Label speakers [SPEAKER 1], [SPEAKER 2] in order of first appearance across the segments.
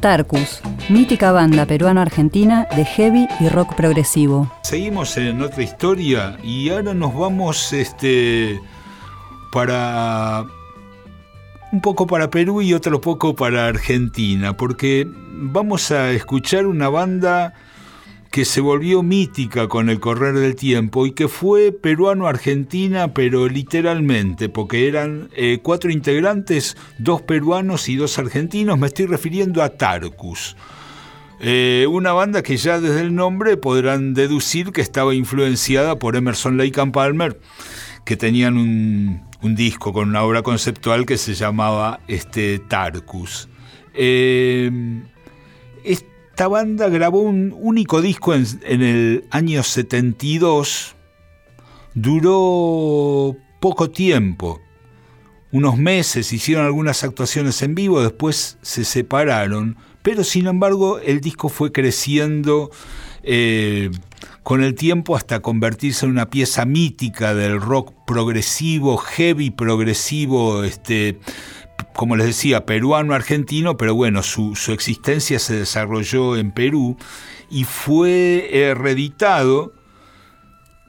[SPEAKER 1] Tarcus, mítica banda peruano-argentina de heavy y rock progresivo.
[SPEAKER 2] Seguimos en otra historia y ahora nos vamos este, para un poco para Perú y otro poco para Argentina, porque vamos a escuchar una banda que se volvió mítica con el correr del tiempo y que fue peruano-argentina, pero literalmente, porque eran eh, cuatro integrantes, dos peruanos y dos argentinos, me estoy refiriendo a Tarcus. Eh, una banda que ya desde el nombre podrán deducir que estaba influenciada por Emerson Lake and Palmer, que tenían un, disco con una obra conceptual que se llamaba este, Tarcus. Eh, esta banda grabó un único disco en, el año 72. Duró poco tiempo, unos meses, hicieron algunas actuaciones en vivo, después se separaron, pero sin embargo el disco fue creciendo eh, con el tiempo hasta convertirse en una pieza mítica del rock progresivo, heavy progresivo, este, como les decía, peruano-argentino, pero bueno, su, existencia se desarrolló en Perú y fue reeditado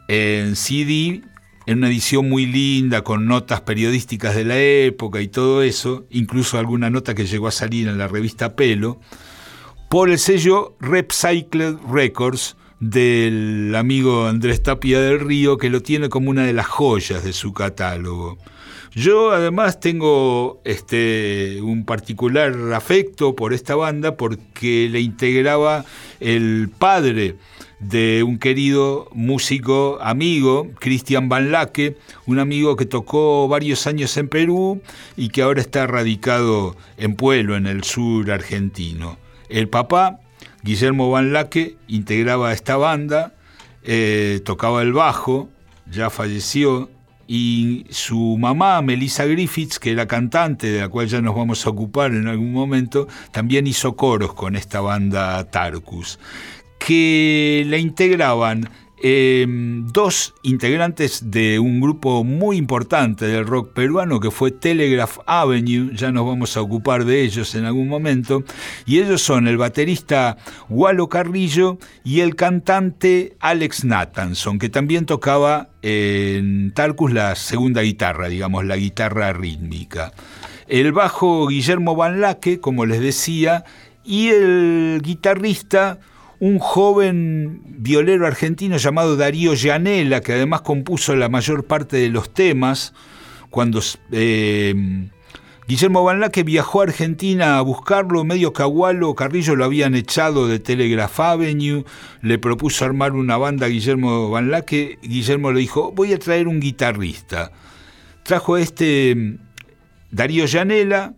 [SPEAKER 2] en CD, en una edición muy linda, con notas periodísticas de la época y todo eso, incluso alguna nota que llegó a salir en la revista Pelo, por el sello Repcycled Records del amigo Andrés Tapia del Río, que lo tiene como una de las joyas de su catálogo. Yo además tengo este, un particular afecto por esta banda porque le integraba el padre de un querido músico amigo, Cristian Van Laque, un amigo que tocó varios años en Perú y que ahora está radicado en Pueblo, en el sur argentino. El papá, Guillermo Van Laque, integraba esta banda, eh, tocaba el bajo, ya falleció, y su mamá, Melissa Griffiths, que era cantante, de la cual ya nos vamos a ocupar en algún momento, también hizo coros con esta banda Tarkus, que la integraban Em, dos integrantes de un grupo muy importante del rock peruano que fue Telegraph Avenue, ya nos vamos a ocupar de ellos en algún momento, y ellos son el baterista Walo Carrillo y el cantante Alex Nathanson, que también tocaba en Tarkus la segunda guitarra, digamos, la guitarra rítmica. El bajo Guillermo Van Laque, como les decía, y el guitarrista un joven violero argentino llamado Darío Llanela, que además compuso la mayor parte de los temas, cuando eh, Guillermo Van Laque viajó a Argentina a buscarlo, medio cagualo, Carrillo lo habían echado de Telegraph Avenue, le propuso armar una banda a Guillermo Van Laque, Guillermo le dijo, voy a traer un guitarrista. Trajo este Darío Llanela,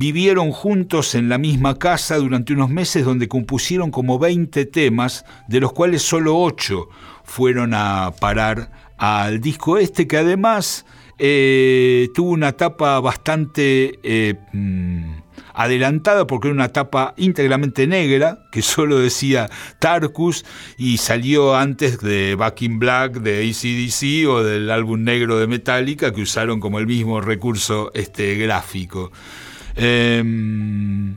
[SPEAKER 2] Vivieron juntos en la misma casa durante unos meses donde compusieron como 20 temas, de los cuales solo 8 fueron a parar al disco este, que además eh, tuvo una etapa bastante eh, mm, adelantada porque era una etapa íntegramente negra, que solo decía Tarkus y salió antes de Back in Black de ACDC o del álbum negro de Metallica, que usaron como el mismo recurso este, gráfico. Em,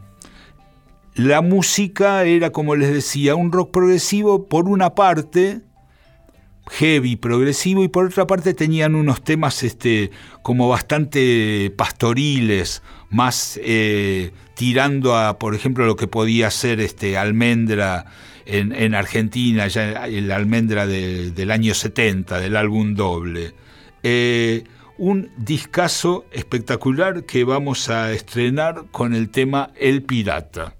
[SPEAKER 2] la música era, como les decía, un rock progresivo por una parte, heavy, progresivo, y por otra parte tenían unos temas este, como bastante pastoriles, más eh, tirando a, por ejemplo, lo que podía ser este, Almendra en, Argentina, ya el Almendra del año 70, del álbum doble. Eh, un discazo espectacular que vamos a estrenar con el tema El Pirata.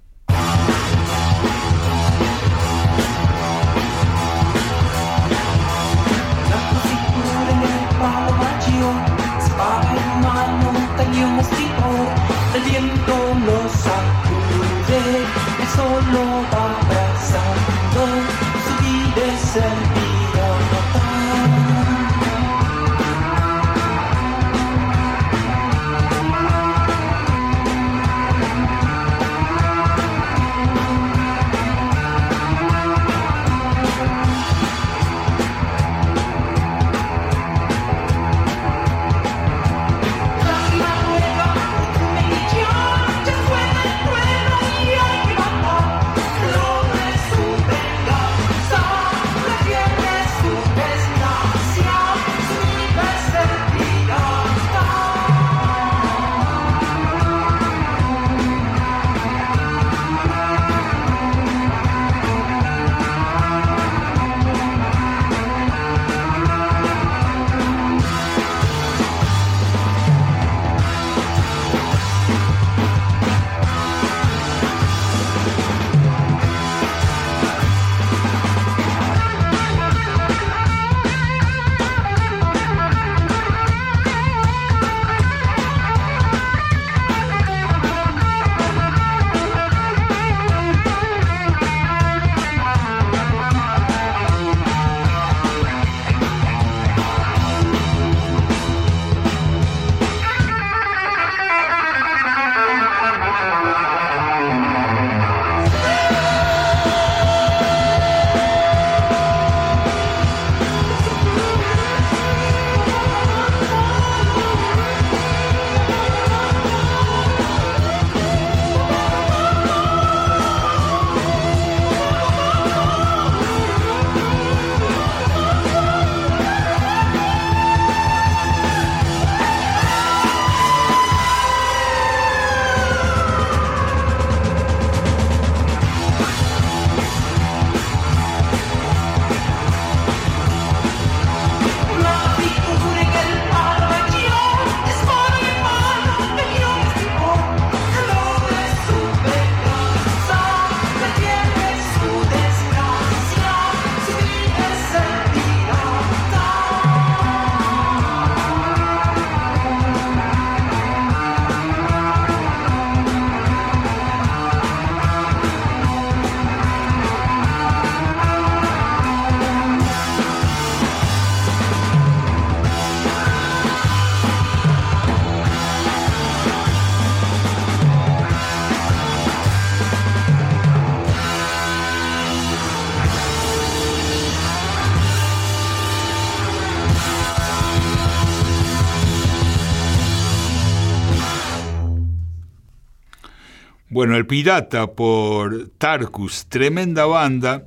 [SPEAKER 2] Bueno, El Pirata por Tarkus, tremenda banda.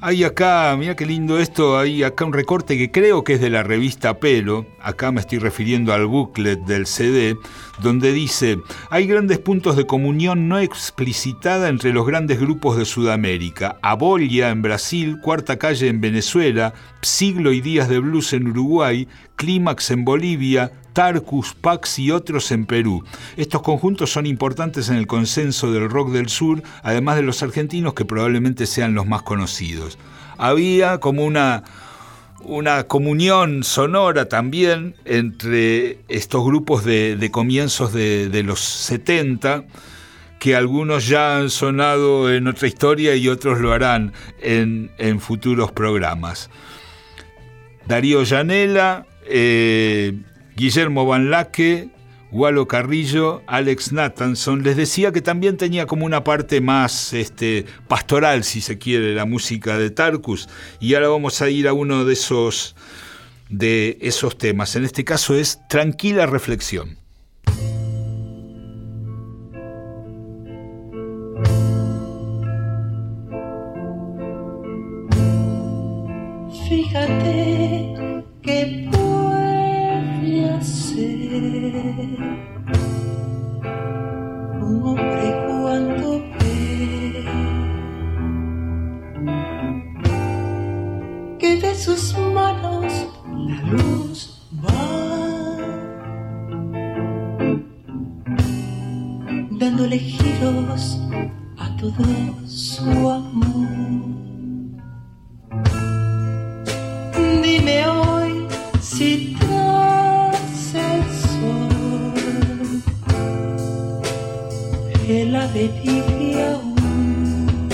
[SPEAKER 2] Hay acá, mira qué lindo esto, hay acá un recorte que creo que es de la revista Pelo, acá me estoy refiriendo al booklet del CD, donde dice, hay grandes puntos de comunión no explicitada entre los grandes grupos de Sudamérica, Abolia en Brasil, Cuarta Calle en Venezuela, Siglo y Días de Blues en Uruguay, Clímax en Bolivia, Tarcus, Pax y otros en Perú. Estos conjuntos son importantes en el consenso del rock del sur, además de los argentinos que probablemente sean los más conocidos. Había como una, una comunión sonora también entre estos grupos de, comienzos de, los 70 que algunos ya han sonado en otra historia y otros lo harán en, futuros programas. Darío Llanela, eh, Guillermo Van Laque, Walo Carrillo, Alex Nathanson. Les decía que también tenía como una parte más este, pastoral, si se quiere, la música de Tarkus. Y ahora vamos a ir a uno de esos, de esos temas. En este caso es Tranquila Reflexión.
[SPEAKER 3] Si el ave vive aún.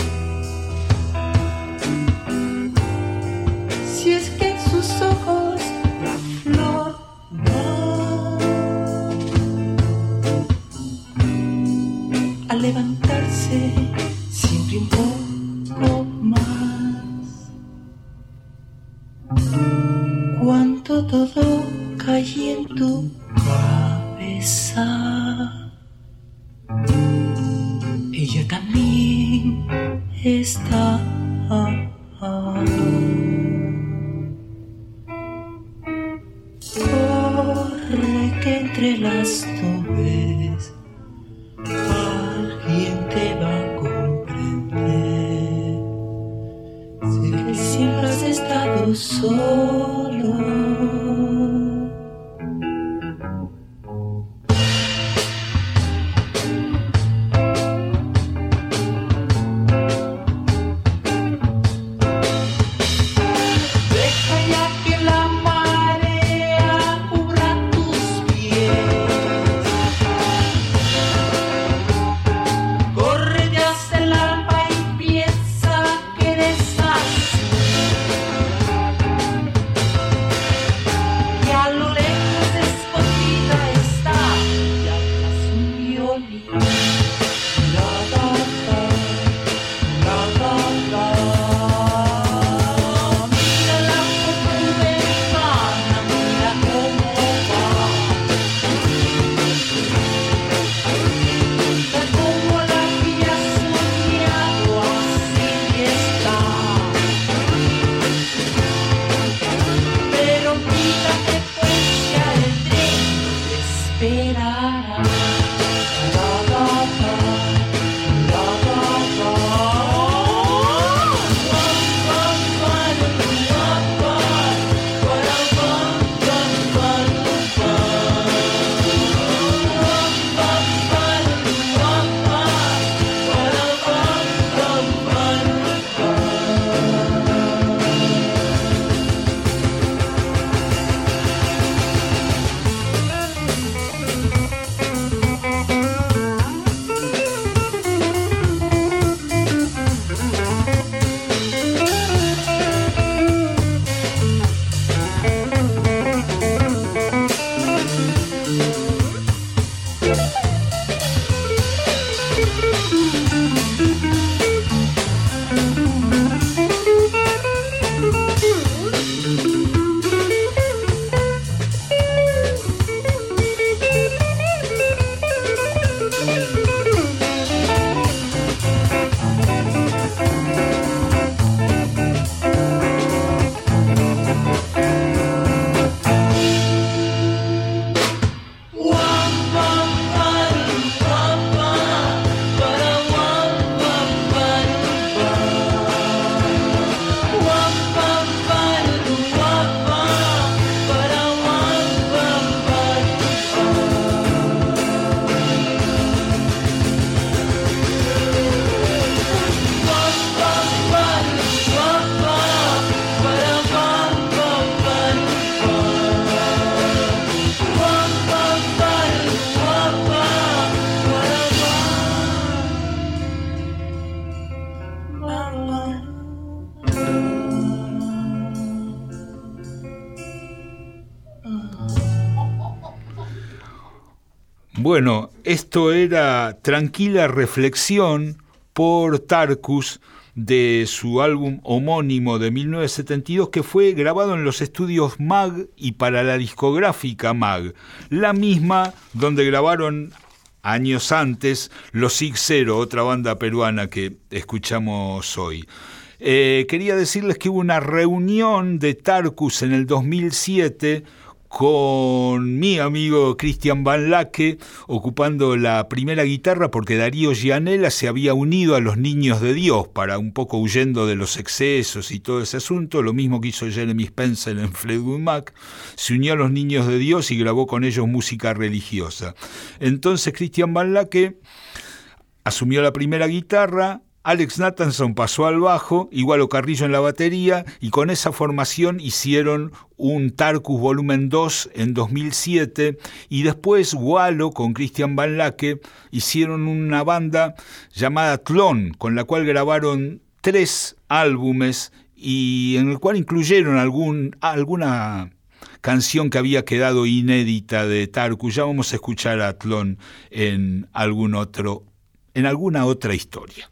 [SPEAKER 3] Si es que en sus ojos la flor va a levantarse siempre un poco más. Todo cae en tu cabeza. Ella también está. Corre que entre las nubes alguien te va a comprender. Sé que siempre has estado solo.
[SPEAKER 2] Bueno, esto era Tranquila Reflexión por Tarkus de su álbum homónimo de 1972 que fue grabado en los estudios MAG y para la discográfica MAG, la misma donde grabaron años antes los Sig Zero, otra banda peruana que escuchamos hoy. Eh, quería decirles que hubo una reunión de Tarkus en el 2007 con mi amigo Cristian Van Laque ocupando la primera guitarra porque Darío Gianella se había unido a los Niños de Dios para un poco huyendo de los excesos y todo ese asunto, lo mismo que hizo Jeremy Spencer en Fleetwood Mac, se unió a los Niños de Dios y grabó con ellos música religiosa. Entonces Cristian Van Laque asumió la primera guitarra, Alex Nathanson pasó al bajo, igual Carrillo en la batería, y con esa formación hicieron un Tarkus Volumen 2 en 2007, y después Wallo con Christian Van Lake hicieron una banda llamada Tlon, con la cual grabaron tres álbumes y en el cual incluyeron algún, alguna canción que había quedado inédita de Tarkus. Ya vamos a escuchar a Tlon en algún otro, en alguna otra historia.